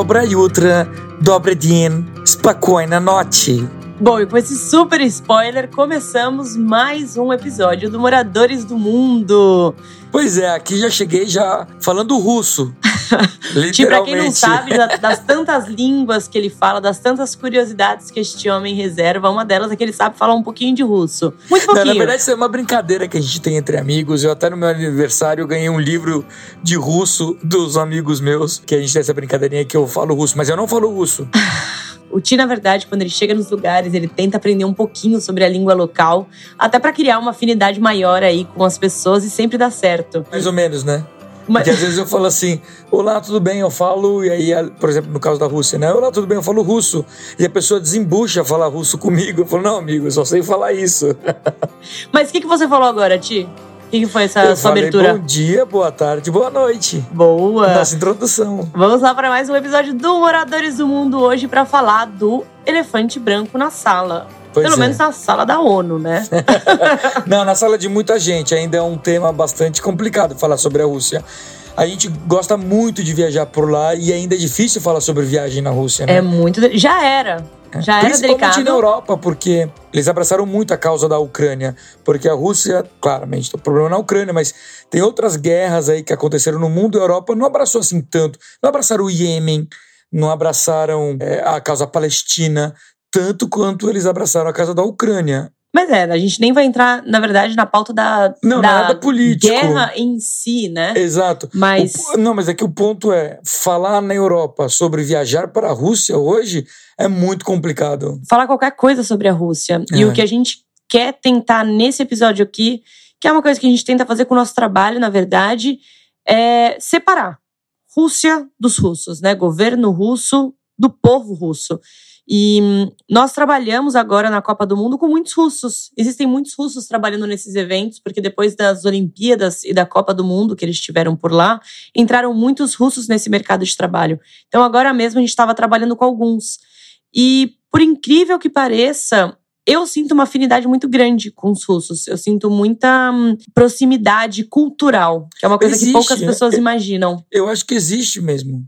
Dobra jutra, dobre din, spokojna noite. Bom, e com esse super spoiler, começamos mais um episódio do Moradores do Mundo. Pois é, aqui já cheguei já falando russo. Tipo, pra quem não sabe, das tantas línguas que ele fala, das tantas curiosidades que este homem reserva, uma delas é que ele sabe falar um pouquinho de russo. Muito pouquinho. Não, na verdade, isso é uma brincadeira que a gente tem entre amigos. Eu até no meu aniversário ganhei um livro de russo dos amigos meus, que a gente tem essa brincadeirinha que eu falo russo, mas eu não falo russo. O Ti, na verdade, quando ele chega nos lugares, ele tenta aprender um pouquinho sobre a língua local, até para criar uma afinidade maior aí com as pessoas e sempre dá certo. Mais ou menos, né? Mas... Porque às vezes eu falo assim, olá, tudo bem? Eu falo, e aí, por exemplo, no caso da Rússia, né? Olá, tudo bem? Eu falo russo. E a pessoa desembucha falar russo comigo. Eu falo, não, amigo, eu só sei falar isso. Mas o que, que você falou agora, Ti? O que, que foi essa eu sua falei, abertura? Bom dia, boa tarde, boa noite. Boa. Nossa introdução. Vamos lá para mais um episódio do Moradores do Mundo hoje para falar do elefante branco na sala. Pois Pelo é. menos na sala da ONU, né? Não, na sala de muita gente. Ainda é um tema bastante complicado falar sobre a Rússia. A gente gosta muito de viajar por lá e ainda é difícil falar sobre viagem na Rússia, né? é muito. Já era. Já era Principalmente delicado. na Europa, porque eles abraçaram muito a causa da Ucrânia. Porque a Rússia, claramente, tem problema na Ucrânia, mas tem outras guerras aí que aconteceram no mundo e a Europa não abraçou assim tanto. Não abraçaram o Iêmen, não abraçaram é, a causa palestina, tanto quanto eles abraçaram a causa da Ucrânia. Mas é, a gente nem vai entrar, na verdade, na pauta da, Não, da guerra em si, né? Exato. Mas O- não, mas é que o ponto é, falar na Europa sobre viajar para a Rússia hoje é muito complicado. falar qualquer coisa sobre a Rússia. E É. o que a gente quer tentar nesse episódio aqui, que é uma coisa que a gente tenta fazer com o nosso trabalho, na verdade, é separar Rússia dos russos, né? Governo russo do povo russo. E hum, nós trabalhamos agora na Copa do Mundo com muitos russos. Existem muitos russos trabalhando nesses eventos, porque depois das Olimpíadas e da Copa do Mundo que eles tiveram por lá, entraram muitos russos nesse mercado de trabalho. Então agora mesmo a gente estava trabalhando com alguns. E por incrível que pareça, eu sinto uma afinidade muito grande com os russos. Eu sinto muita hum, proximidade cultural, que é uma coisa Existe, que poucas né? pessoas imaginam. Eu acho que existe mesmo.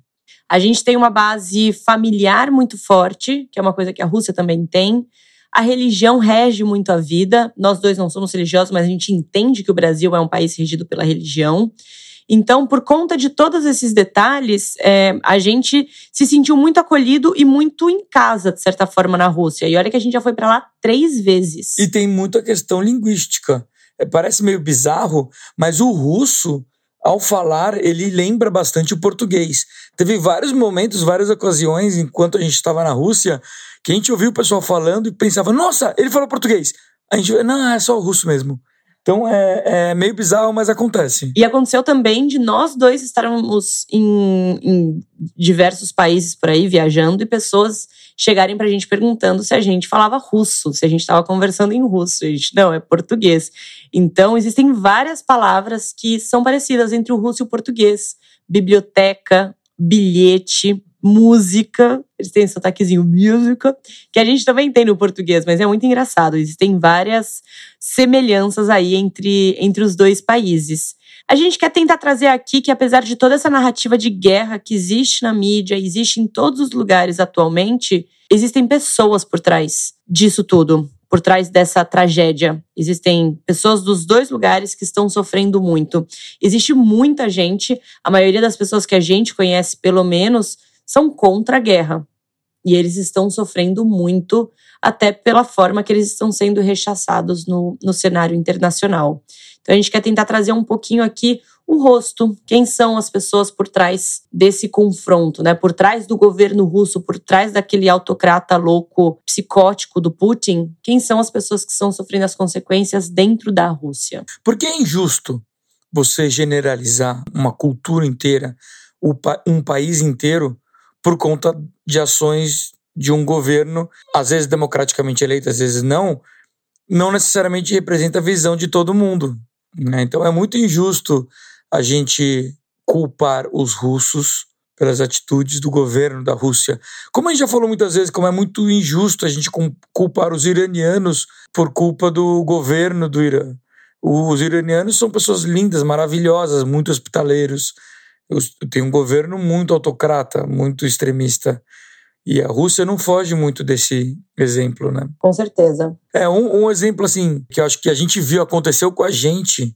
A gente tem uma base familiar muito forte, que é uma coisa que a Rússia também tem. A religião rege muito a vida. Nós dois não somos religiosos, mas a gente entende que o Brasil é um país regido pela religião. Então, por conta de todos esses detalhes, é, a gente se sentiu muito acolhido e muito em casa, de certa forma, na Rússia. E olha que a gente já foi para lá três vezes. E tem muita questão linguística. É, parece meio bizarro, mas o russo, ao falar, ele lembra bastante o português. Teve vários momentos, várias ocasiões, enquanto a gente estava na Rússia, que a gente ouvia o pessoal falando e pensava, nossa, ele falou português. A gente, não, é só o russo mesmo. Então é, é meio bizarro, mas acontece. E aconteceu também de nós dois estarmos em, em diversos países por aí, viajando, e pessoas chegarem pra gente perguntando se a gente falava russo, se a gente estava conversando em russo. A gente, não, é português. Então, existem várias palavras que são parecidas entre o russo e o português. Biblioteca, bilhete, música. Eles têm sotaquezinho música, que a gente também tem no português, mas é muito engraçado. Existem várias semelhanças aí entre, entre os dois países. A gente quer tentar trazer aqui que, apesar de toda essa narrativa de guerra que existe na mídia, existe em todos os lugares atualmente, existem pessoas por trás disso tudo, por trás dessa tragédia. Existem pessoas dos dois lugares que estão sofrendo muito. Existe muita gente, a maioria das pessoas que a gente conhece, pelo menos, são contra a guerra. E eles estão sofrendo muito, até pela forma que eles estão sendo rechaçados no, no cenário internacional. Então a gente quer tentar trazer um pouquinho aqui o rosto, quem são as pessoas por trás desse confronto, né? Por trás do governo russo, por trás daquele autocrata louco, psicótico do Putin, quem são as pessoas que estão sofrendo as consequências dentro da Rússia? Porque é injusto você generalizar uma cultura inteira, um país inteiro, por conta de ações de um governo, às vezes democraticamente eleito, às vezes não, não necessariamente representa a visão de todo mundo. né? Então é muito injusto a gente culpar os russos pelas atitudes do governo da Rússia. Como a gente já falou muitas vezes, como é muito injusto a gente culpar os iranianos por culpa do governo do Irã. Os iranianos são pessoas lindas, maravilhosas, muito hospitaleiros. Tem um governo muito autocrata, muito extremista. E a Rússia não foge muito desse exemplo, né? Com certeza. É um, um exemplo assim que eu acho que a gente viu aconteceu com a gente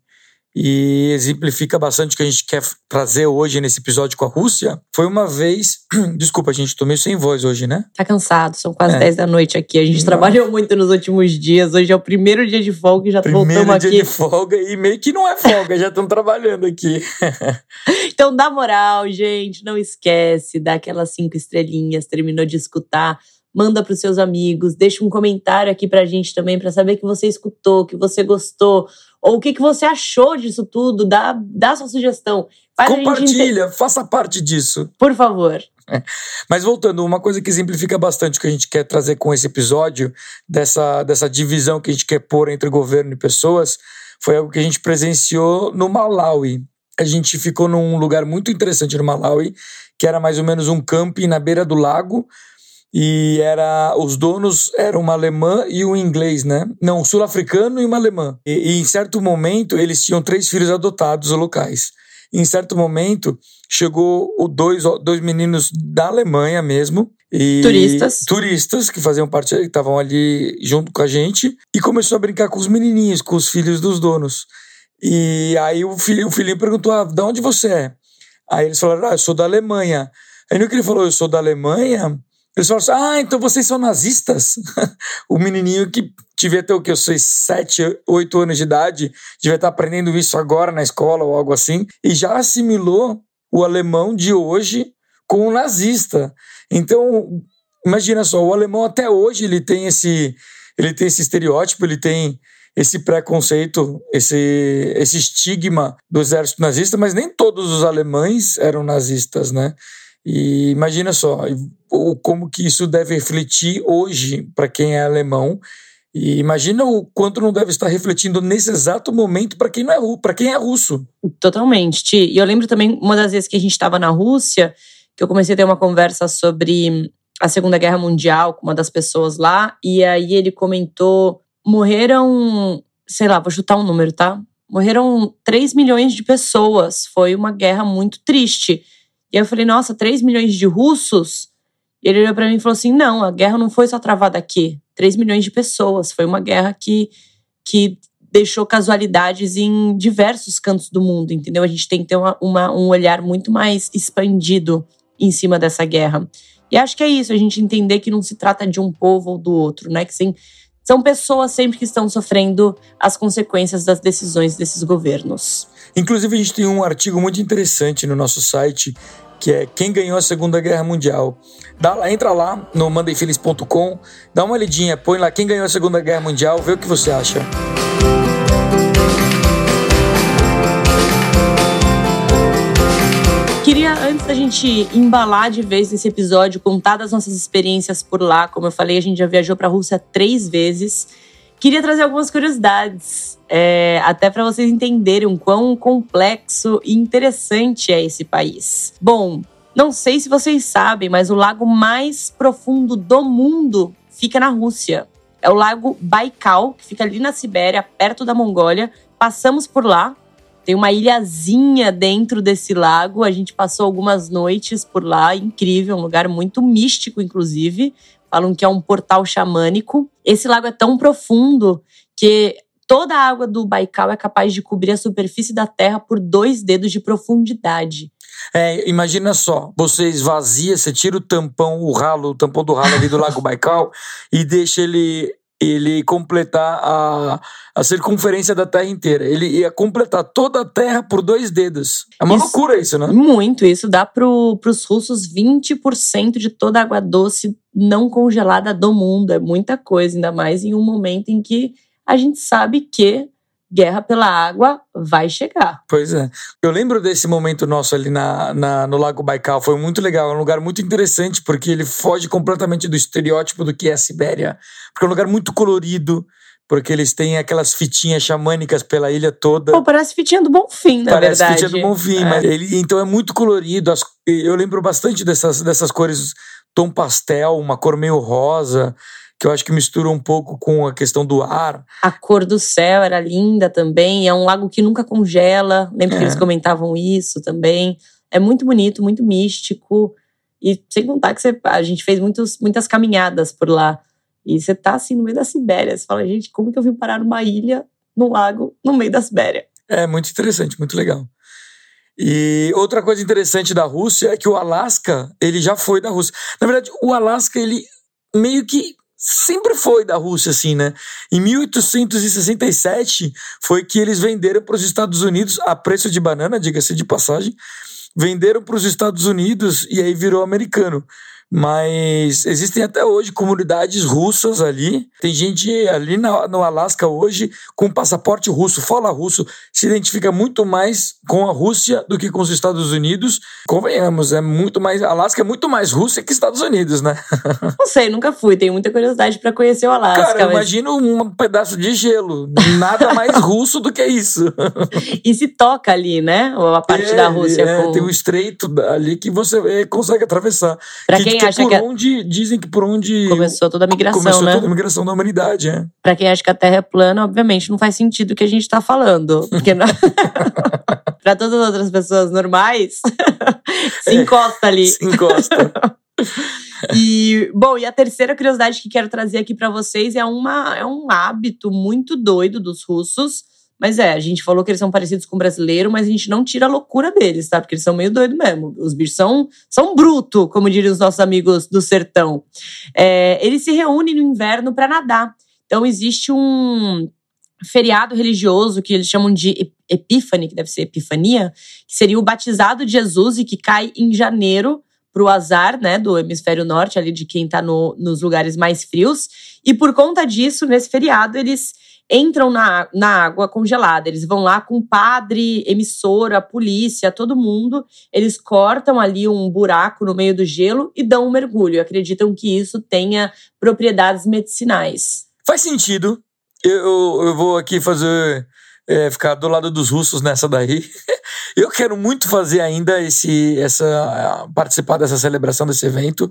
e exemplifica bastante o que a gente quer trazer hoje nesse episódio com a Rússia. Foi uma vez. Desculpa, gente, tô meio sem voz hoje, né? Tá cansado, são quase é. 10 da noite aqui. A gente trabalhou muito nos últimos dias. Hoje é o primeiro dia de folga e já primeiro voltamos aqui. Primeiro dia de folga e meio que não é folga, já estamos trabalhando aqui. então dá moral, gente. Não esquece, dá aquelas cinco estrelinhas, terminou de escutar manda para os seus amigos, deixa um comentário aqui para a gente também para saber que você escutou, que você gostou, ou o que, que você achou disso tudo, dá, dá sua sugestão. Faz Compartilha, faça parte disso. Por favor. É. Mas voltando, uma coisa que exemplifica bastante o que a gente quer trazer com esse episódio, dessa, dessa divisão que a gente quer pôr entre governo e pessoas, foi algo que a gente presenciou no Malawi. A gente ficou num lugar muito interessante no Malawi, que era mais ou menos um camping na beira do lago, e era os donos eram uma alemã e um inglês, né? Não, um sul-africano e uma alemã. E, e, em certo momento eles tinham três filhos adotados locais. E em certo momento chegou o dois, dois meninos da Alemanha mesmo. E turistas. Turistas que faziam parte, que estavam ali junto com a gente. E começou a brincar com os menininhos, com os filhos dos donos. E aí o, filho, o filhinho perguntou: ah, de onde você é? Aí eles falaram: ah, eu sou da Alemanha. Aí no que ele falou, eu sou da Alemanha, falaram assim: ah, então vocês são nazistas? o menininho que devia ter o que? Eu sei, sete, oito anos de idade, devia estar aprendendo isso agora na escola ou algo assim, e já assimilou o alemão de hoje com o nazista. Então, imagina só, o alemão até hoje ele tem esse, ele tem esse estereótipo, ele tem esse preconceito, esse, esse estigma do exército nazista, mas nem todos os alemães eram nazistas, né? E imagina só como que isso deve refletir hoje para quem é alemão. E imagina o quanto não deve estar refletindo nesse exato momento para quem não é para quem é russo. Totalmente. Ti. E eu lembro também uma das vezes que a gente estava na Rússia, que eu comecei a ter uma conversa sobre a Segunda Guerra Mundial com uma das pessoas lá, e aí ele comentou: morreram, sei lá, vou chutar um número, tá? Morreram 3 milhões de pessoas. Foi uma guerra muito triste. E eu falei, nossa, 3 milhões de russos? E ele olhou para mim e falou assim: não, a guerra não foi só travada aqui. 3 milhões de pessoas. Foi uma guerra que, que deixou casualidades em diversos cantos do mundo, entendeu? A gente tem que ter uma, uma, um olhar muito mais expandido em cima dessa guerra. E acho que é isso, a gente entender que não se trata de um povo ou do outro, né? Que sim, são pessoas sempre que estão sofrendo as consequências das decisões desses governos. Inclusive, a gente tem um artigo muito interessante no nosso site que é Quem Ganhou a Segunda Guerra Mundial. Dá, entra lá no mandeifelis.com, dá uma olhadinha, põe lá Quem Ganhou a Segunda Guerra Mundial, vê o que você acha. Queria, antes da gente embalar de vez esse episódio, contar das nossas experiências por lá. Como eu falei, a gente já viajou para a Rússia três vezes. Queria trazer algumas curiosidades, é, até para vocês entenderem o quão complexo e interessante é esse país. Bom, não sei se vocês sabem, mas o lago mais profundo do mundo fica na Rússia. É o lago Baikal, que fica ali na Sibéria, perto da Mongólia. Passamos por lá. Tem uma ilhazinha dentro desse lago. A gente passou algumas noites por lá, incrível, um lugar muito místico, inclusive falam que é um portal xamânico. Esse lago é tão profundo que toda a água do Baikal é capaz de cobrir a superfície da Terra por dois dedos de profundidade. É, imagina só, você esvazia, você tira o tampão, o ralo, o tampão do ralo ali do Lago Baikal e deixa ele ele completar a, a circunferência da Terra inteira. Ele ia completar toda a Terra por dois dedos. É uma isso, loucura isso, né? Muito. Isso dá para os russos 20% de toda a água doce não congelada do mundo. É muita coisa, ainda mais em um momento em que a gente sabe que guerra pela água vai chegar. Pois é. Eu lembro desse momento nosso ali na, na, no Lago Baikal, foi muito legal, é um lugar muito interessante, porque ele foge completamente do estereótipo do que é a Sibéria, porque é um lugar muito colorido, porque eles têm aquelas fitinhas xamânicas pela ilha toda. Pô, parece fitinha do Bonfim, na parece verdade. Parece fitinha do Bonfim, é. mas ele, então é muito colorido, as, eu lembro bastante dessas, dessas cores tom pastel, uma cor meio rosa, que eu acho que mistura um pouco com a questão do ar. A cor do céu era linda também, é um lago que nunca congela, lembro é. que eles comentavam isso também. É muito bonito, muito místico. E sem contar que você, a gente fez muitos, muitas caminhadas por lá. E você tá assim no meio da Sibéria. Você fala, gente, como que eu vim parar numa ilha, num lago, no meio da Sibéria? É muito interessante, muito legal. E outra coisa interessante da Rússia é que o Alasca, ele já foi da Rússia. Na verdade, o Alasca, ele meio que sempre foi da Rússia, assim, né? Em 1867 foi que eles venderam para os Estados Unidos a preço de banana, diga-se de passagem, venderam para os Estados Unidos e aí virou americano. Mas existem até hoje comunidades russas ali. Tem gente ali no Alasca hoje com passaporte russo, fala russo, se identifica muito mais com a Rússia do que com os Estados Unidos. Convenhamos, é muito mais. Alasca é muito mais Rússia que Estados Unidos, né? Não sei, nunca fui. Tenho muita curiosidade para conhecer o Alasca. Cara, mas... imagina um pedaço de gelo. Nada mais russo do que isso. e se toca ali, né? A parte é, da Rússia. É, com... Tem um estreito ali que você é, consegue atravessar. Pra que, quem que acha por que. onde, dizem que por onde. Começou toda a migração, começou né? toda a migração da humanidade, é. Pra quem acha que a Terra é plana, obviamente não faz sentido o que a gente tá falando. Porque pra todas as outras pessoas normais, se encosta ali. Se encosta. e, bom, e a terceira curiosidade que quero trazer aqui para vocês é, uma, é um hábito muito doido dos russos. Mas é, a gente falou que eles são parecidos com o brasileiro, mas a gente não tira a loucura deles, tá? Porque eles são meio doidos mesmo. Os bichos são, são bruto, como diriam os nossos amigos do sertão. É, eles se reúnem no inverno para nadar. Então existe um feriado religioso que eles chamam de Epífane, que deve ser Epifania, que seria o batizado de Jesus e que cai em janeiro para o azar, né, do hemisfério norte, ali de quem está no, nos lugares mais frios. E por conta disso, nesse feriado, eles entram na, na água congelada. Eles vão lá com padre, emissora, polícia, todo mundo. Eles cortam ali um buraco no meio do gelo e dão um mergulho. Acreditam que isso tenha propriedades medicinais. Faz sentido. Eu, eu vou aqui fazer. É, ficar do lado dos russos nessa daí. Eu quero muito fazer ainda esse, essa, participar dessa celebração desse evento,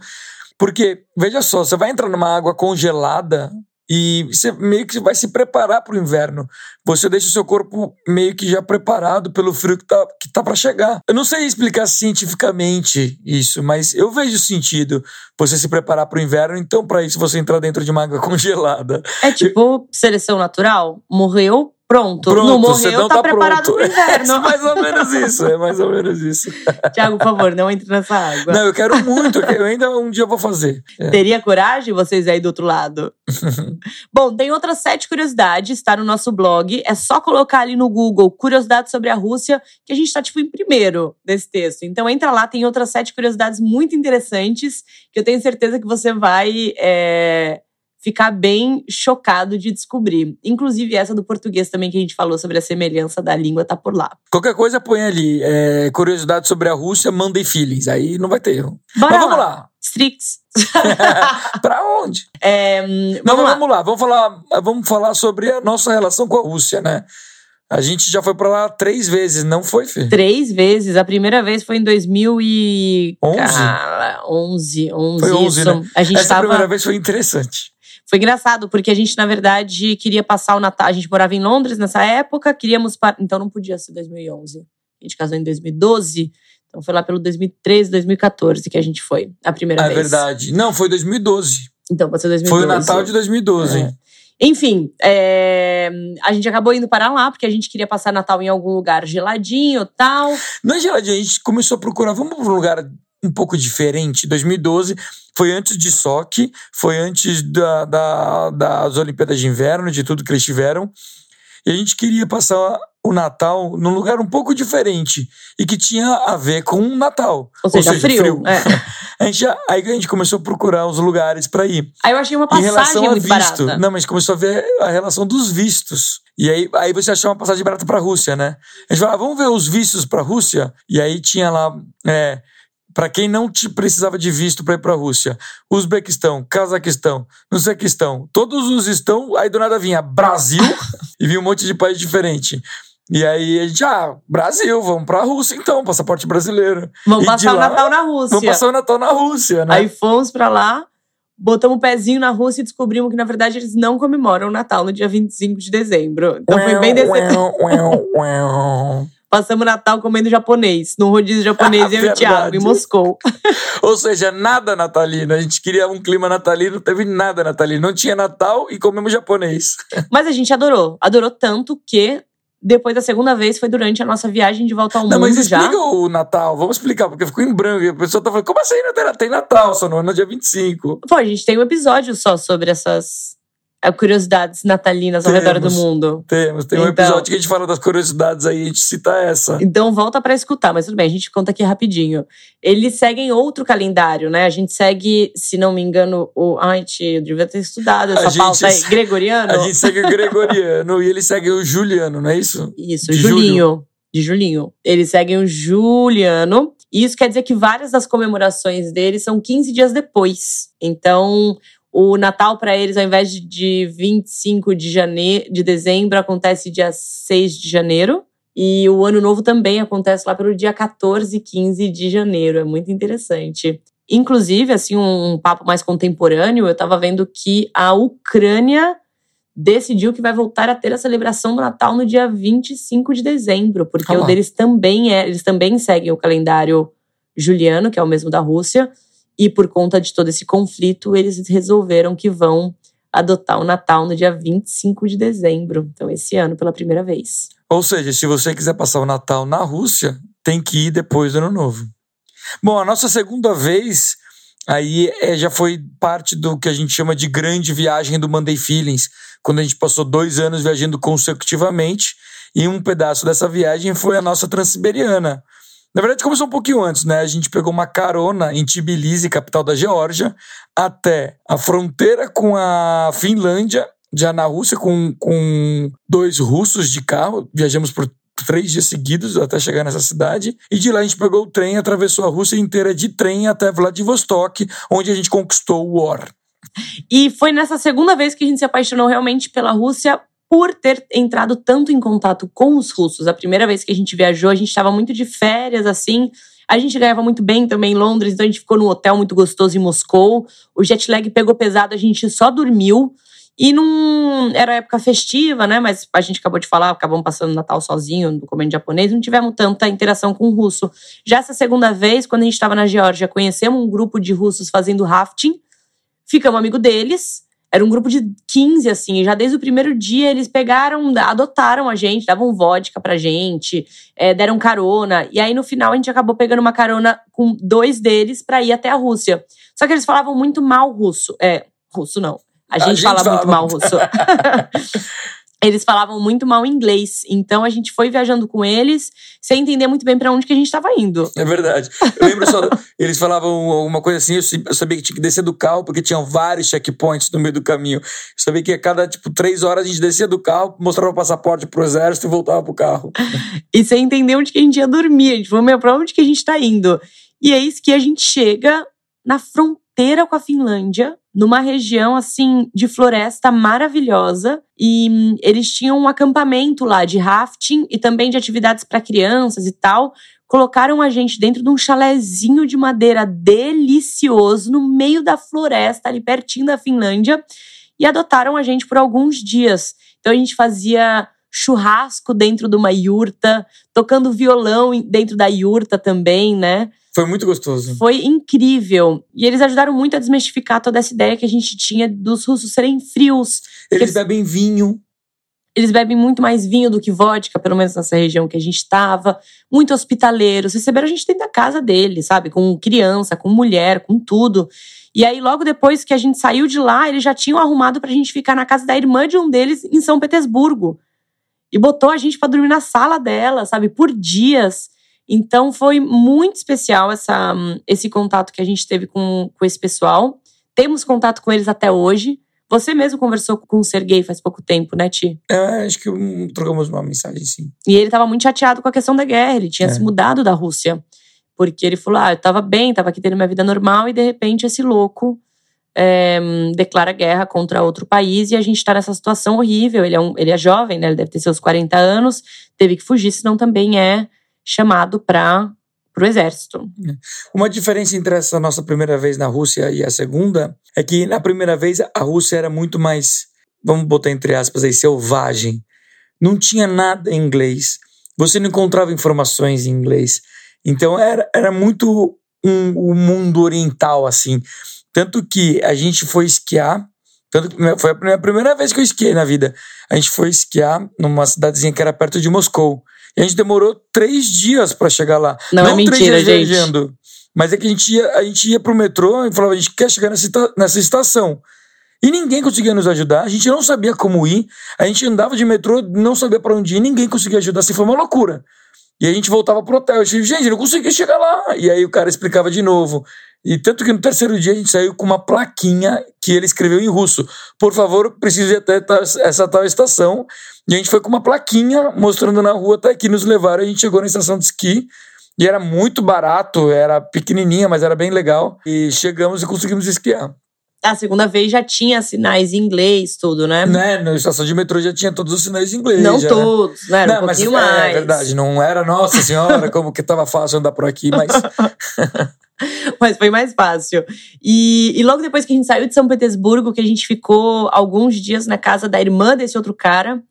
porque veja só, você vai entrar numa água congelada e você meio que vai se preparar para o inverno. Você deixa o seu corpo meio que já preparado pelo frio que tá, que tá para chegar. Eu não sei explicar cientificamente isso, mas eu vejo sentido você se preparar para o inverno. Então, para isso, você entrar dentro de uma água congelada. É tipo seleção natural. Morreu, Pronto, Pronto, não morreu, tá, tá preparado pronto. pro inverno. É mais ou menos isso, é mais ou menos isso. Tiago, por favor, não entre nessa água. Não, eu quero muito, eu ainda um dia vou fazer. É. Teria coragem vocês aí do outro lado? Bom, tem outras sete curiosidades, tá no nosso blog. É só colocar ali no Google curiosidades sobre a Rússia, que a gente tá, tipo, em primeiro desse texto. Então entra lá, tem outras sete curiosidades muito interessantes, que eu tenho certeza que você vai. É ficar bem chocado de descobrir. Inclusive, essa do português também, que a gente falou sobre a semelhança da língua, tá por lá. Qualquer coisa põe ali. É, curiosidade sobre a Rússia, mandem feelings. Aí não vai ter erro. Bora Mas vamos lá. lá. Strix. pra onde? É, Não, vamos lá. vamos lá. Vamos falar, vamos falar sobre a nossa relação com a Rússia, né? A gente já foi pra lá três vezes, não foi, Fê? Três vezes. A primeira vez foi em 2000 e... 11? Cara, 11, 11, Foi 11, isso. né? A gente Essa tava... primeira vez foi interessante. Foi engraçado, porque a gente, na verdade, queria passar o Natal. A gente morava em Londres nessa época, queríamos. Par... Então não podia ser 2011. A gente casou em 2012. Então foi lá pelo 2013, 2014 que a gente foi, a primeira É vez. verdade. Não, foi 2012. Então pode ser 2012. Foi o Natal de 2012. É. Enfim, é, a gente acabou indo para lá, porque a gente queria passar Natal em algum lugar geladinho tal. Na geladinha, a gente começou a procurar, vamos para um lugar um pouco diferente. 2012 foi antes de SOC, foi antes da, da, das Olimpíadas de Inverno, de tudo que eles tiveram. E a gente queria passar o Natal num lugar um pouco diferente e que tinha a ver com o Natal. Ou seja, frio. É. A gente, aí a gente começou a procurar os lugares para ir. Aí eu achei uma Em relação passagem a muito visto. barata. Não, mas começou a ver a relação dos vistos. E aí, aí você achou uma passagem barata pra Rússia, né? A gente falou, ah, vamos ver os vistos pra Rússia? E aí tinha lá, é, para quem não te precisava de visto pra ir pra Rússia, Uzbequistão, Cazaquistão, não sei que estão, todos os estão, aí do nada vinha Brasil e vinha um monte de país diferente. E aí a gente, ah, Brasil, vamos pra Rússia então, passaporte brasileiro. Vamos E passar o lá, Natal na Rússia. Vamos passar o Natal na Rússia, né? Aí fomos pra lá, botamos o pezinho na Rússia e descobrimos que, na verdade, eles não comemoram o Natal no dia 25 de dezembro. Então foi bem decepcionante. Passamos Natal comendo japonês, num rodízio japonês eu e o Thiago, em Moscou. Ou seja, nada natalino. A gente queria um clima natalino, não teve nada natalino. Não tinha Natal e comemos japonês. Mas a gente adorou. Adorou tanto que depois da segunda vez foi durante a nossa viagem de volta ao não, mundo mas explica já. o Natal, vamos explicar, porque ficou em branco. E a pessoa tá falando, como assim não tem, Natal? Só no ano dia 25. Pô, a gente tem um episódio só sobre essas é, curiosidades natalinas ao Temos. redor do mundo. Temos, tem um Então- episódio que a gente fala das curiosidades aí, a gente cita essa. Então volta pra escutar, mas tudo bem, a gente conta aqui rapidinho. Eles seguem outro calendário, né? A gente segue, se não me engano, o. Ai, tia, eu devia ter estudado essa gente pauta aí. se- Gregoriano? A gente segue o Gregoriano e ele segue o Juliano, não é isso? Isso, De Julinho. De Julinho. Eles seguem o Juliano. E isso quer dizer que várias das comemorações deles são 15 dias depois. Então, o Natal para eles, ao invés de- de 25 de, jane... de dezembro, acontece dia 6 de janeiro. E o Ano Novo também acontece lá pelo dia 14 e 15 de janeiro. É muito interessante. Inclusive, assim, um, um papo mais contemporâneo, eu tava vendo que a Ucrânia decidiu que vai voltar a ter a celebração do Natal no dia 25 de dezembro, porque lá. o deles também é, eles também seguem o calendário juliano, que é o mesmo da Rússia, e por conta de todo esse conflito, eles resolveram que vão adotar o Natal no dia 25 de dezembro, então esse ano pela primeira vez. Ou seja, se você quiser passar o Natal na Rússia, tem que ir depois do Ano Novo. Bom, a nossa segunda vez aí é, já foi parte do que a gente chama de grande viagem do Monday Feelings, quando a gente passou dois anos viajando consecutivamente, e um pedaço dessa viagem foi a nossa Transiberiana. Na verdade, começou um pouquinho antes, né? A gente pegou uma carona em Tbilisi, capital da Geórgia, até a fronteira com a Finlândia, já na Rússia, com, com dois russos de carro. Viajamos por três dias seguidos até chegar nessa cidade. E de lá a gente pegou o trem, atravessou a Rússia inteira de trem até Vladivostok, onde a gente conquistou o Or. E foi nessa segunda vez que a gente se apaixonou realmente pela Rússia por ter entrado tanto em contato com os russos. A primeira vez que a gente viajou, a gente estava muito de férias, assim. A gente ganhava muito bem também em Londres, então a gente ficou num hotel muito gostoso em Moscou. O jet lag pegou pesado, a gente só dormiu. E não era época festiva, né? Mas a gente acabou de falar, acabamos passando Natal sozinho, comendo japonês, não tivemos tanta interação com o russo. Já essa segunda vez, quando a gente estava na Geórgia, conhecemos um grupo de russos fazendo rafting, ficamos amigo deles. Era um grupo de 15, assim, e já desde o primeiro dia eles pegaram, adotaram a gente, davam vodka pra gente, é, deram carona. E aí no final a gente acabou pegando uma carona com dois deles pra ir até a Rússia. Só que eles falavam muito mal russo. É, russo não. A gente, gente fala fala muito mal russo. eles falavam muito mal inglês. Então a gente foi viajando com eles sem entender muito bem pra onde que a gente tava indo. É verdade. Eu lembro só, eles falavam uma coisa assim, eu sa- eu sabia que tinha que descer do carro, porque tinham vários checkpoints no meio do caminho. Eu sabia que a cada, tipo, três horas a gente descia do carro, mostrava o passaporte pro exército e voltava pro carro. e sem entender onde que a gente ia dormir. A gente falou, meu, pra onde que a gente tá indo? E é isso que a gente chega na fronteira com a Finlândia, numa região, assim, de floresta maravilhosa. E hum, eles tinham um acampamento lá de rafting e também de atividades para crianças e tal. Colocaram a gente dentro de um chalezinho de madeira delicioso, no meio da floresta, ali pertinho da Finlândia. E adotaram a gente por alguns dias. Então a gente fazia churrasco dentro de uma yurta, tocando violão dentro da yurta também, né? Foi muito gostoso. Foi incrível. E eles ajudaram muito a desmistificar toda essa ideia que a gente tinha dos russos serem frios. Eles bebem vinho. Eles bebem muito mais vinho do que vodka, pelo menos nessa região que a gente estava. Muito hospitaleiros. Receberam a gente dentro da casa deles, sabe? Com criança, com mulher, com tudo. E aí, logo depois que a gente saiu de lá, eles já tinham arrumado pra gente ficar na casa da irmã de um deles em São Petersburgo. E botou a gente pra dormir na sala dela, sabe? Por dias. Então foi muito especial essa, esse contato que a gente teve com, com esse pessoal. Temos contato com eles até hoje. Você mesmo conversou com o Sergei faz pouco tempo, né, Ti? É, acho que hum, trocamos uma mensagem, sim. E ele estava muito chateado com a questão da guerra. Ele tinha É. se mudado da Rússia. Porque ele falou: ah, eu tava bem, tava aqui tendo minha vida normal, e de repente esse louco é, declara guerra contra outro país e a gente tá nessa situação horrível. Ele é, um, ele é jovem, né? Ele deve ter seus 40 anos, teve que fugir, senão também é chamado para o exército. Uma diferença entre essa nossa primeira vez na Rússia e a segunda é que na primeira vez a Rússia era muito mais, vamos botar entre aspas aí, selvagem. Não tinha nada em inglês. você não encontrava informações em inglês. Então era, era muito um, um mundo oriental, assim. Tanto que a gente foi esquiar, tanto que foi a primeira, a primeira vez que eu esquiei na vida. A gente foi esquiar numa cidadezinha que era perto de Moscou. E a gente demorou três dias para chegar lá. Não, é Não é mentira, três dias gente. viajando. Mas é que a gente ia, a gente ia pro metrô e falava, a gente quer chegar nessa, nessa estação. E ninguém conseguia nos ajudar, a gente não sabia como ir, a gente andava de metrô, não sabia para onde ir, ninguém conseguia ajudar, assim, foi uma loucura. E a gente voltava pro hotel, eu disse, gente, não consegui chegar lá. E aí o cara explicava de novo. E tanto que no terceiro dia a gente saiu com uma plaquinha que ele escreveu em russo. Por favor, preciso ir até essa tal estação. E a gente foi com uma plaquinha mostrando na rua até que nos levaram. A gente chegou na estação de esqui. E era muito barato, era pequenininha, mas era bem legal. E chegamos e conseguimos esquiar. A segunda vez já tinha sinais em inglês, tudo, né? Né? Na estação de metrô já tinha todos os sinais em inglês. Não já, né? todos, né? Era um Não, mas pouquinho é, mais. É verdade, não era, nossa senhora, como que tava fácil andar por aqui, mas Mas foi mais fácil. E, e logo depois que a gente saiu de São Petersburgo, que a gente ficou alguns dias na casa da irmã desse outro cara.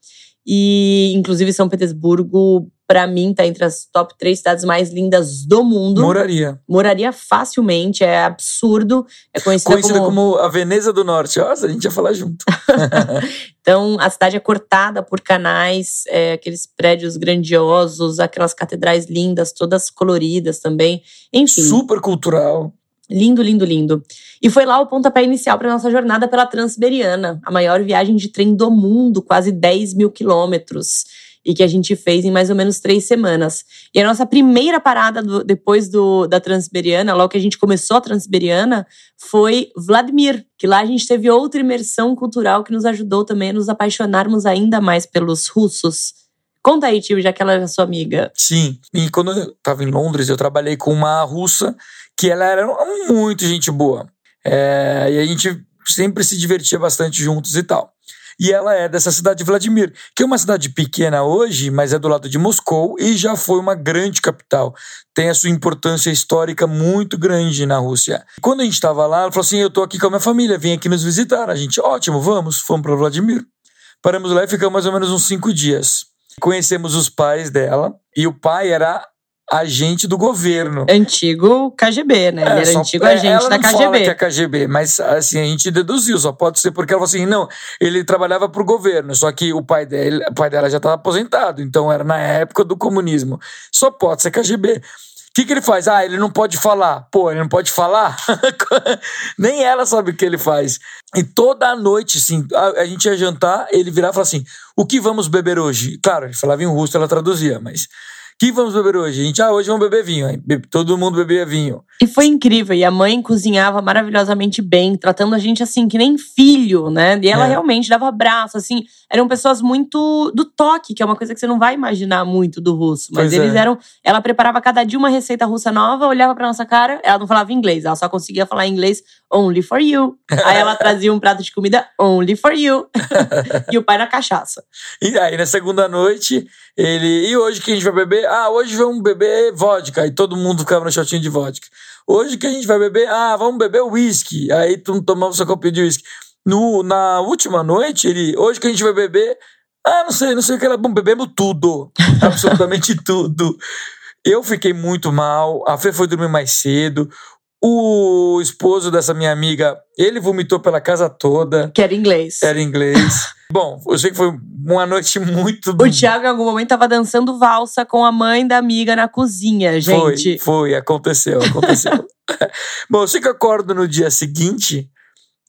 E, inclusive, São Petersburgo, pra mim, tá entre as top três cidades mais lindas do mundo. moraria. Moraria facilmente, é absurdo. É conhecida, Conhecida como... como... a Veneza do Norte. Nossa, a gente ia falar junto. Então, a cidade é cortada por canais, é, aqueles prédios grandiosos, aquelas catedrais lindas, todas coloridas também. Enfim. Super cultural. Lindo, lindo, lindo. E foi lá o pontapé inicial para nossa jornada pela Transiberiana, a maior viagem de trem do mundo, quase 10 mil quilômetros, e que a gente fez em mais ou menos três semanas. E a nossa primeira parada do- depois do, da Transiberiana, logo que a gente começou a Transiberiana, foi Vladimir, que lá a gente teve outra imersão cultural que nos ajudou também a nos apaixonarmos ainda mais pelos russos. Conta aí, tio, já que ela era sua amiga. Sim. E quando eu estava em Londres, eu trabalhei com uma russa que ela era muito gente boa. É, e a gente sempre se divertia bastante juntos e tal. E ela é dessa cidade de Vladimir, que é uma cidade pequena hoje, mas é do lado de Moscou e já foi uma grande capital. Tem a sua importância histórica muito grande na Rússia. Quando a gente estava lá, ela falou assim: Eu tô aqui com a minha família, vem aqui nos visitar. A gente, ótimo, vamos, fomos para Vladimir. Paramos lá e ficamos mais ou menos uns cinco dias. Conhecemos os pais dela e o pai era agente do governo. Antigo KGB, né? Ele era só- antigo é, agente ela da não fala KGB. que é KGB, mas assim, a gente deduziu, só pode ser porque ela falou assim, não, ele trabalhava pro governo, só que o pai dela, o pai dela já estava aposentado, então era na época do comunismo. Só pode ser KGB. O que, que ele faz? Ah, ele não pode falar. Pô, ele não pode falar? Nem ela sabe o que ele faz. E toda a noite, assim, a, a gente ia jantar, ele virava e falava assim: o que vamos beber hoje? Claro, ele falava em russo, ela traduzia, mas. O que vamos beber hoje? A gente, ah, hoje vamos beber vinho. Aí, todo mundo bebia vinho. E foi incrível. E a mãe cozinhava maravilhosamente bem, tratando a gente assim, que nem filho, né? E ela É. realmente dava abraço, assim. Eram pessoas muito do toque, que é uma coisa que você não vai imaginar muito do russo. Mas Pois eles é. eram. Ela preparava cada dia uma receita russa nova, olhava pra nossa cara, ela não falava inglês, ela só conseguia falar inglês only for you. Aí ela trazia um prato de comida only for you. e o pai na cachaça. E aí, na segunda noite, ele. E hoje que a gente vai beber? Ah, hoje vamos beber vodka. Aí todo mundo ficava no shotinho de vodka. Hoje que a gente vai beber? Ah, vamos beber whisky. Aí tu tomamos seu copinho de whisky. No, na última noite, ele. Hoje que a gente vai beber? Ah, não sei, não sei o que era bom. Bebemos tudo. Absolutamente tudo. Eu fiquei muito mal. A Fê foi dormir mais cedo. O esposo dessa minha amiga, ele vomitou pela casa toda. Que era inglês. Era inglês. Bom, eu sei que foi uma noite muito. O Thiago, em algum momento, tava dançando valsa com a mãe da amiga na cozinha, gente. Foi, foi, aconteceu, aconteceu. Bom, eu sei que eu acordo no dia seguinte,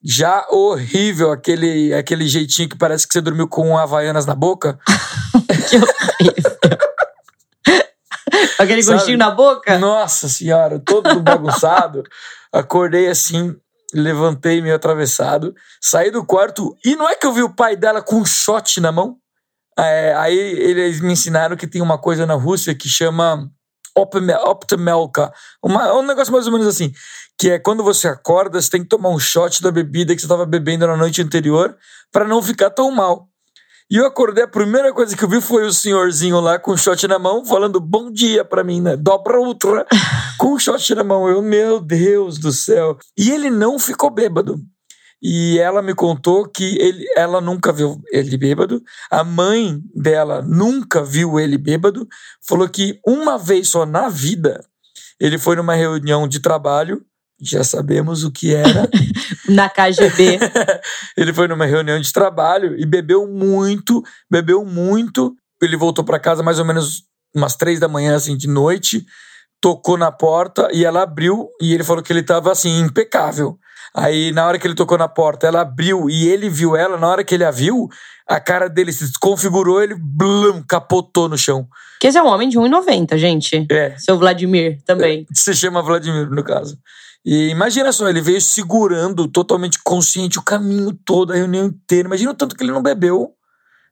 já horrível, aquele, aquele jeitinho que parece que você dormiu com havaianas na boca. Que horrível. Aquele Sabe? gostinho na boca? Nossa senhora, todo bagunçado. Acordei assim, levantei meio atravessado, saí do quarto e não é que eu vi o pai dela com um shot na mão? É, aí eles me ensinaram que tem uma coisa na Rússia que chama optimelka. Uma, um negócio mais ou menos assim. Que é quando você acorda, você tem que tomar um shot da bebida que você estava bebendo na noite anterior para não ficar tão mal. E eu acordei, a primeira coisa que eu vi foi o senhorzinho lá com o shot na mão, falando bom dia pra mim, né? Dobra outra, com o shot na mão. Eu, meu Deus do céu. E ele não ficou bêbado. E ela me contou que ele, ela nunca viu ele bêbado, a mãe dela nunca viu ele bêbado, falou que uma vez só na vida ele foi numa reunião de trabalho, já sabemos o que era. na KGB. ele foi numa reunião de trabalho e bebeu muito, bebeu muito. Ele voltou para casa mais ou menos umas três da manhã, assim, de noite, tocou na porta e ela abriu e ele falou que ele tava assim, impecável. Aí, na hora que ele tocou na porta, ela abriu e ele viu ela. Na hora que ele a viu, a cara dele se desconfigurou, ele blum, capotou no chão. Que esse é um homem de 1,90, gente. É. Seu Vladimir também. É, se chama Vladimir, no caso. E imagina só, ele veio segurando, totalmente consciente, o caminho todo, a reunião inteira. Imagina o tanto que ele não bebeu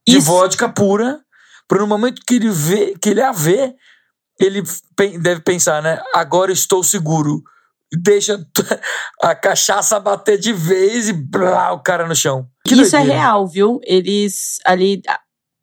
de Isso. vodka pura, para no momento que ele vê, que ele a vê, ele deve pensar, né? Agora estou seguro deixa a cachaça bater de vez e blá, o cara no chão. Que Isso é doideira. é real, viu? Eles ali,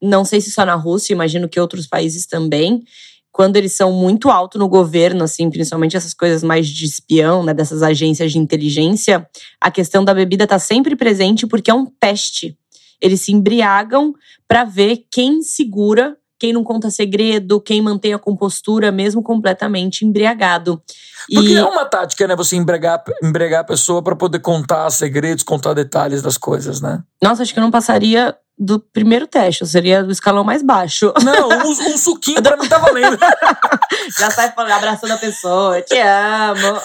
não sei se só na Rússia, imagino que outros países também, quando eles são muito alto no governo, assim, principalmente essas coisas mais de espião, né, dessas agências de inteligência, a questão da bebida tá sempre presente porque é um teste. Eles se embriagam para ver quem segura quem não conta segredo, quem mantém a compostura mesmo completamente embriagado. Porque e... é uma tática, né? Você embriagar, embriagar a pessoa para poder contar segredos, contar detalhes das coisas, né? Nossa, acho que eu não passaria do primeiro teste, seria do escalão mais baixo. Não, um, um suquinho pra mim tá valendo. Já sai falando, abraçando a pessoa, te amo.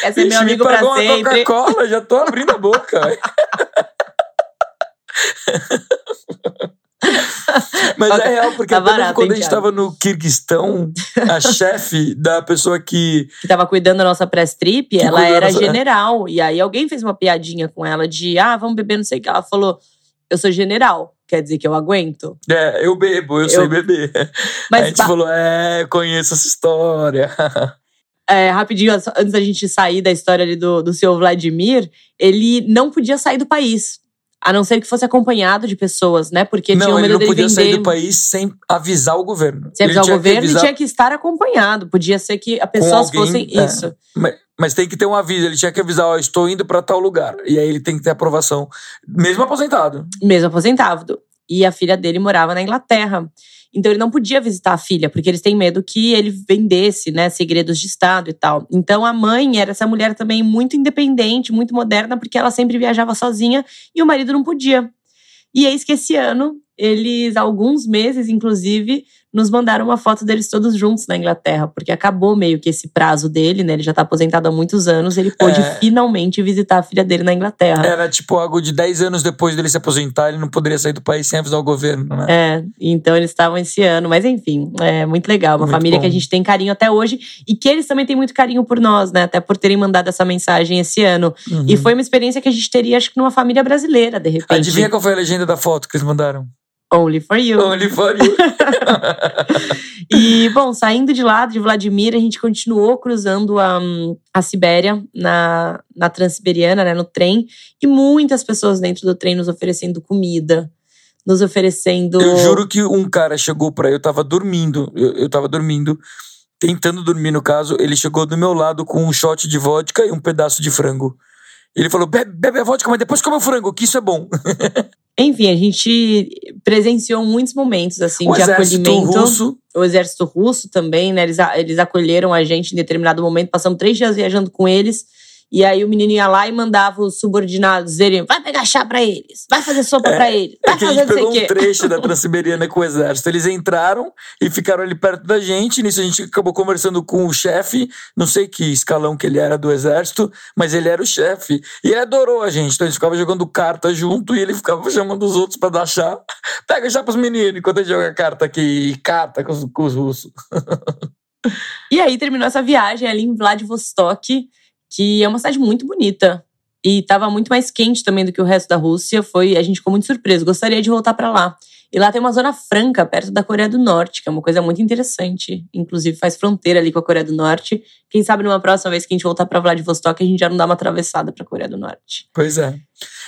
Quer ser Ixi, meu amigo pra sempre. Coca-Cola, já tô abrindo a boca. Mas é real, porque tá barato, quando hein, a gente estava no Kirguistão, a chefe da pessoa que. Que tava cuidando da nossa press trip, ela era nossa... general. E aí alguém fez uma piadinha com ela de ah, vamos beber, não sei o que. Ela falou: eu sou general. Quer dizer que eu aguento? É, eu bebo, eu, eu... sei beber. Mas, a gente falou, é, conheço essa história. É, rapidinho, antes da gente sair da história ali do, do senhor Vladimir, ele não podia sair do país. A não ser que fosse acompanhado de pessoas, né? Porque não, tinha medo ele não podia vender... sair do país sem avisar o governo. Sem avisar o governo avisar... e tinha que estar acompanhado. Podia ser que as pessoas fossem é. isso. Mas, mas, tem que ter um aviso. Ele tinha que avisar, ó, estou indo para tal lugar. E aí ele tem que ter aprovação. Mesmo aposentado. Mesmo aposentado. E a filha dele morava na Inglaterra. Então ele não podia visitar a filha, porque eles têm medo que ele vendesse, né, segredos de Estado e tal. Então a mãe era essa mulher também muito independente, muito moderna, porque ela sempre viajava sozinha e o marido não podia. E eis que esse ano, eles, alguns meses, inclusive, nos mandaram uma foto deles todos juntos na Inglaterra, porque acabou meio que esse prazo dele, né? Ele já tá aposentado há muitos anos, ele pôde é... finalmente visitar a filha dele na Inglaterra. Era tipo algo de 10 anos depois dele se aposentar, ele não poderia sair do país sem avisar o governo, né? É, então eles estavam esse ano, mas enfim, é muito legal, uma muito família bom. que a gente tem carinho até hoje e que eles também têm muito carinho por nós, né? Até por terem mandado essa mensagem esse ano. Uhum. E foi uma experiência que a gente teria, acho que numa família brasileira, de repente. Adivinha qual foi a legenda da foto que eles mandaram? Only for you. Only for you. e, bom, saindo de lá, de Vladimir, a gente continuou cruzando a, a Sibéria na, na Transiberiana, né, no trem. E muitas pessoas dentro do trem nos oferecendo comida, nos oferecendo. Eu juro que um cara chegou pra. Eu tava dormindo. Eu, eu tava dormindo, tentando dormir no caso. Ele chegou do meu lado com um shot de vodka e um pedaço de frango. Ele falou: bebe, bebe a vodka, mas depois come o frango, que isso é bom. Enfim, a gente presenciou muitos momentos assim o de acolhimento. Russo. O exército russo também, né? Eles, eles acolheram a gente em determinado momento, passamos três dias viajando com eles. E aí o menino ia lá e mandava os subordinados dizerem: vai pegar chá pra eles, vai fazer sopa é, pra eles, vai é que fazer a gente pegou um trecho da Transiberiana com o exército. Eles entraram e ficaram ali perto da gente. Nisso a gente acabou conversando com o chefe, não sei que escalão que ele era do exército, mas ele era o chefe. E ele adorou a gente. Então a gente ficava jogando carta junto e ele ficava chamando os outros pra dar chá. Pega chá pros meninos enquanto a gente joga carta aqui, carta com os, com os russos. e aí terminou essa viagem ali em Vladivostok que é uma cidade muito bonita. E estava muito mais quente também do que o resto da Rússia. Foi, a gente ficou muito surpreso. Gostaria de voltar para lá. E lá tem uma zona franca perto da Coreia do Norte, que é uma coisa muito interessante. Inclusive faz fronteira ali com a Coreia do Norte. Quem sabe numa próxima vez que a gente voltar para Vladivostok, a gente já não dá uma atravessada para a Coreia do Norte. Pois é.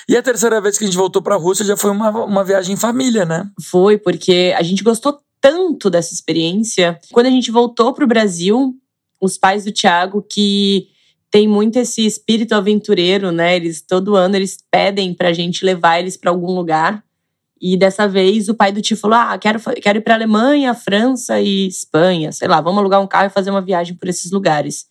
E a terceira vez que a gente voltou para a Rússia já foi uma, uma viagem em família, né? Foi, porque a gente gostou tanto dessa experiência. Quando a gente voltou para o Brasil, os pais do Thiago que tem muito esse espírito aventureiro, né? Eles todo ano eles pedem pra gente levar eles para algum lugar. E dessa vez o pai do tio falou: "Ah, quero quero ir para Alemanha, França e Espanha, sei lá, vamos alugar um carro e fazer uma viagem por esses lugares".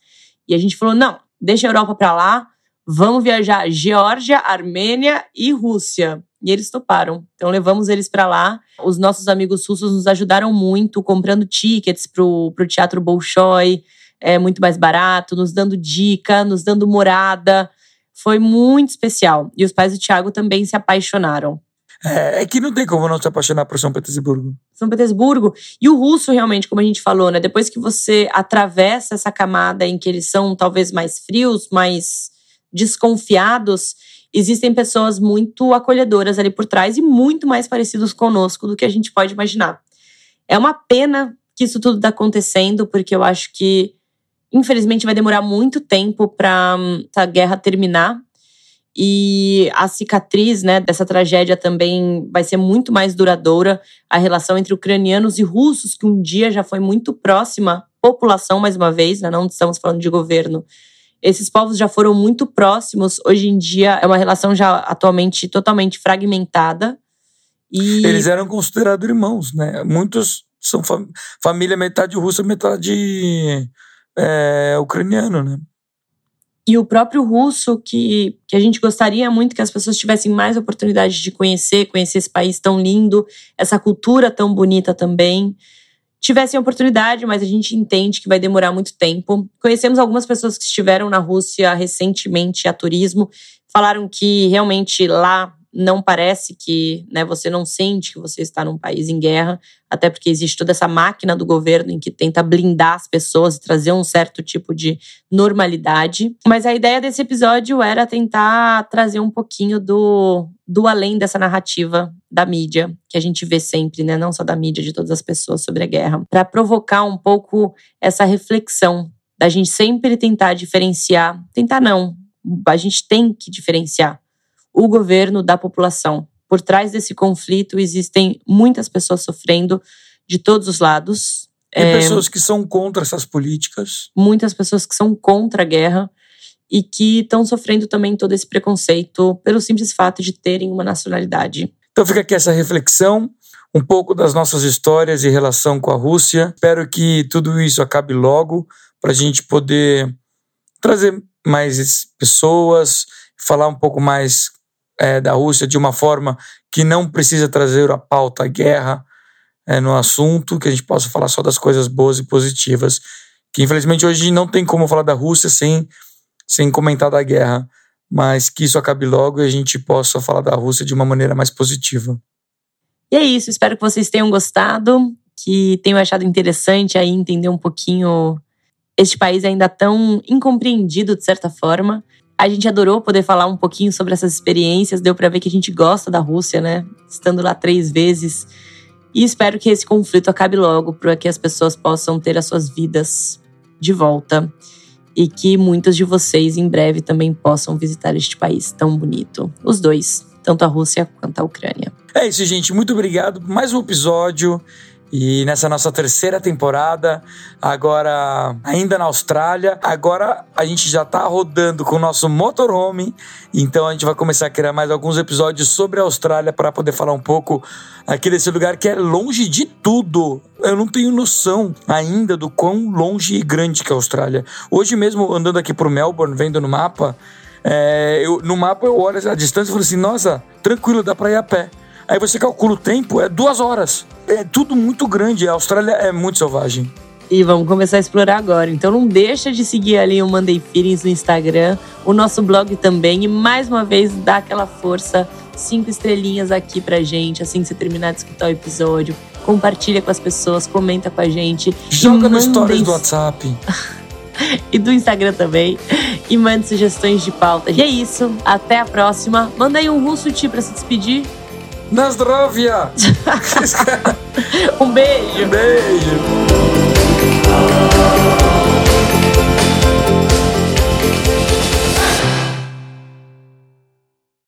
E a gente falou: "Não, deixa a Europa para lá, vamos viajar Geórgia, Armênia e Rússia". E eles toparam. Então levamos eles para lá. Os nossos amigos russos nos ajudaram muito comprando tickets pro, pro Teatro Bolshoi é muito mais barato, nos dando dica, nos dando morada. Foi muito especial. E os pais do Tiago também se apaixonaram. É, é, que não tem como não se apaixonar por São Petersburgo. São Petersburgo. E o russo, realmente, como a gente falou, né? Depois que você atravessa essa camada em que eles são talvez mais frios, mais desconfiados, existem pessoas muito acolhedoras ali por trás e muito mais parecidos conosco do que a gente pode imaginar. É uma pena que isso tudo está acontecendo, porque eu acho que Infelizmente, vai demorar muito tempo para essa guerra terminar. E a cicatriz né, dessa tragédia também vai ser muito mais duradoura. A relação entre ucranianos e russos, que um dia já foi muito próxima, população, mais uma vez, né, não estamos falando de governo. Esses povos já foram muito próximos. Hoje em dia é uma relação já atualmente totalmente fragmentada. E... Eles eram considerados irmãos, né? Muitos são fam família metade russa, metade é, ucraniano, né? E o próprio russo, que, que a gente gostaria muito que as pessoas tivessem mais oportunidade de conhecer, conhecer esse país tão lindo, essa cultura tão bonita também. Tivessem oportunidade, mas a gente entende que vai demorar muito tempo. Conhecemos algumas pessoas que estiveram na Rússia recentemente a turismo, falaram que realmente lá não parece que né, você não sente que você está num país em guerra, até porque existe toda essa máquina do governo em que tenta blindar as pessoas e trazer um certo tipo de normalidade. Mas a ideia desse episódio era tentar trazer um pouquinho do, do além dessa narrativa da mídia, que a gente vê sempre, né, não só da mídia, de todas as pessoas sobre a guerra, para provocar um pouco essa reflexão da gente sempre tentar diferenciar, tentar não, a gente tem que diferenciar o governo da população. Por trás desse conflito existem muitas pessoas sofrendo de todos os lados. E é, pessoas que são contra essas políticas. Muitas pessoas que são contra a guerra e que estão sofrendo também todo esse preconceito pelo simples fato de terem uma nacionalidade. Então fica aqui essa reflexão, um pouco das nossas histórias em relação com a Rússia. Espero que tudo isso acabe logo para a gente poder trazer mais pessoas, falar um pouco mais é, da Rússia de uma forma que não precisa trazer a pauta a guerra é, no assunto, que a gente possa falar só das coisas boas e positivas. Que infelizmente hoje não tem como falar da Rússia sem, sem comentar da guerra, mas que isso acabe logo e a gente possa falar da Rússia de uma maneira mais positiva. E é isso, espero que vocês tenham gostado, que tenham achado interessante aí entender um pouquinho este país ainda tão incompreendido de certa forma, a gente adorou poder falar um pouquinho sobre essas experiências, deu para ver que a gente gosta da Rússia, né? Estando lá três vezes. E espero que esse conflito acabe logo, para que as pessoas possam ter as suas vidas de volta. E que muitos de vocês em breve também possam visitar este país tão bonito. Os dois, tanto a Rússia quanto a Ucrânia. É isso, gente. Muito obrigado por mais um episódio. E nessa nossa terceira temporada, agora ainda na Austrália, agora a gente já tá rodando com o nosso motorhome, então a gente vai começar a criar mais alguns episódios sobre a Austrália para poder falar um pouco aqui desse lugar que é longe de tudo. Eu não tenho noção ainda do quão longe e grande que é a Austrália. Hoje mesmo, andando aqui por Melbourne, vendo no mapa, é, eu, no mapa eu olho a distância e falo assim, nossa, tranquilo, dá pra ir a pé. Aí você calcula o tempo, é duas horas. É tudo muito grande. A Austrália é muito selvagem. E vamos começar a explorar agora. Então não deixa de seguir ali o Monday Feelings no Instagram, o nosso blog também. E mais uma vez, dá aquela força, cinco estrelinhas aqui pra gente, assim que você terminar de escutar o episódio. Compartilha com as pessoas, comenta com a gente. Joga no stories do WhatsApp. e do Instagram também. E mande sugestões de pauta. E é isso. Até a próxima. Manda aí um russo ti pra se despedir. Na zdrowie! um beijo! Beijo!